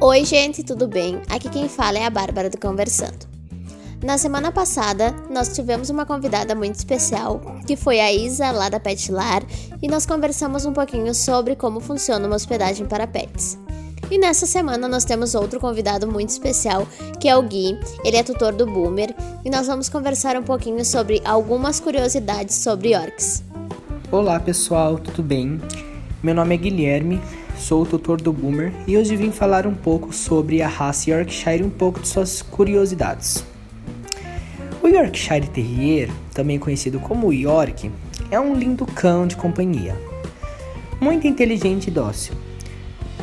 Oi, gente, tudo bem? Aqui quem fala é a Bárbara do Conversando. Na semana passada, nós tivemos uma convidada muito especial, que foi a Isa, lá da Petlar, e nós conversamos um pouquinho sobre como funciona uma hospedagem para pets. E nessa semana nós temos outro convidado muito especial, que é o Gui. Ele é tutor do Boomer, e nós vamos conversar um pouquinho sobre algumas curiosidades sobre orcs. Olá, pessoal, tudo bem? Meu nome é Guilherme, sou o tutor do Boomer e hoje vim falar um pouco sobre a raça Yorkshire e um pouco de suas curiosidades. O Yorkshire Terrier, também conhecido como York, é um lindo cão de companhia, muito inteligente e dócil.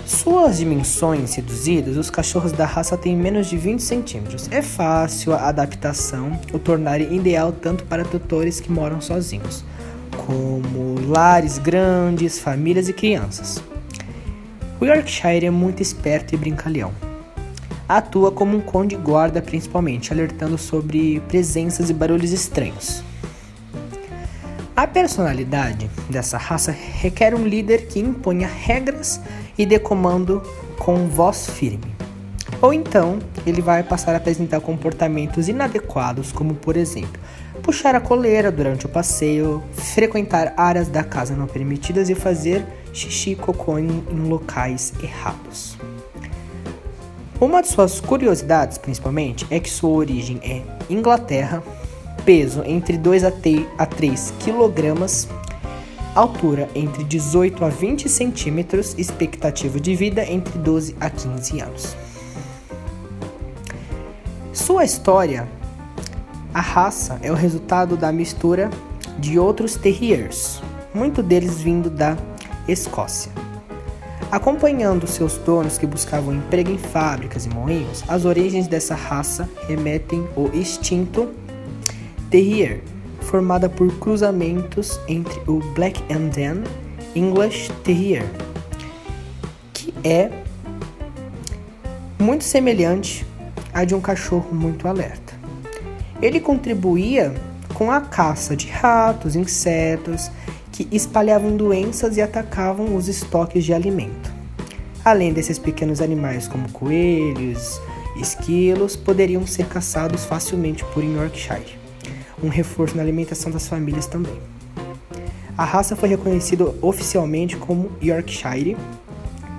Suas dimensões reduzidas, os cachorros da raça têm menos de 20 centímetros. É fácil a adaptação, o tornar ideal tanto para tutores que moram sozinhos, como lares grandes, famílias e crianças. O Yorkshire é muito esperto e brincalhão. Atua como um cão de guarda principalmente, alertando sobre presenças e barulhos estranhos. A personalidade dessa raça requer um líder que imponha regras e dê comando com voz firme. Ou então, ele vai passar a apresentar comportamentos inadequados, como por exemplo, puxar a coleira durante o passeio, frequentar áreas da casa não permitidas e fazer xixi e cocô em, locais errados. Uma de suas curiosidades, principalmente, é que sua origem é Inglaterra, peso entre 2 a 3 kg, altura entre 18 a 20 centímetros, expectativa de vida entre 12 a 15 anos. Sua história, a raça é o resultado da mistura de outros terriers, muito deles vindo da Escócia. Acompanhando seus donos que buscavam emprego em fábricas e moinhos, as origens dessa raça remetem ao extinto Terrier, formada por cruzamentos entre o Black and Dan English Terrier, que é muito semelhante à de um cachorro muito alerta. Ele contribuía com a caça de ratos, insetos que espalhavam doenças e atacavam os estoques de alimento. Além desses pequenos animais, como coelhos, esquilos, poderiam ser caçados facilmente por Yorkshire, um reforço na alimentação das famílias também. A raça foi reconhecida oficialmente como Yorkshire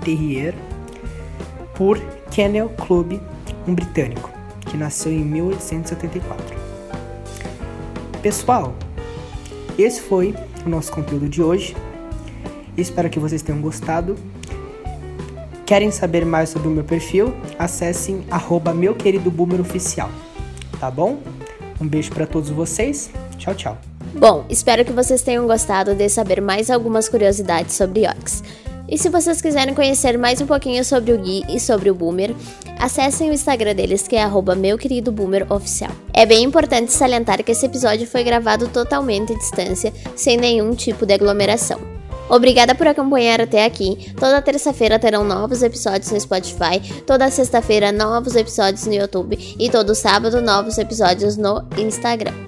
Terrier por Kennel Club, um britânico, que nasceu em 1874. Pessoal, esse foi o nosso conteúdo de hoje. Espero que vocês tenham gostado. Querem saber mais sobre o meu perfil? Acessem arroba meu querido boomer oficial. Tá bom? Um beijo para todos vocês. Tchau, tchau. Bom, espero que vocês tenham gostado de saber mais algumas curiosidades sobre Yorks. E se vocês quiserem conhecer mais um pouquinho sobre o Gui e sobre o Boomer, acessem o Instagram deles, que é meu querido Boomer Oficial. É bem importante salientar que esse episódio foi gravado totalmente à distância, sem nenhum tipo de aglomeração. Obrigada por acompanhar até aqui. Toda terça-feira terão novos episódios no Spotify, toda sexta-feira novos episódios no YouTube e todo sábado novos episódios no Instagram.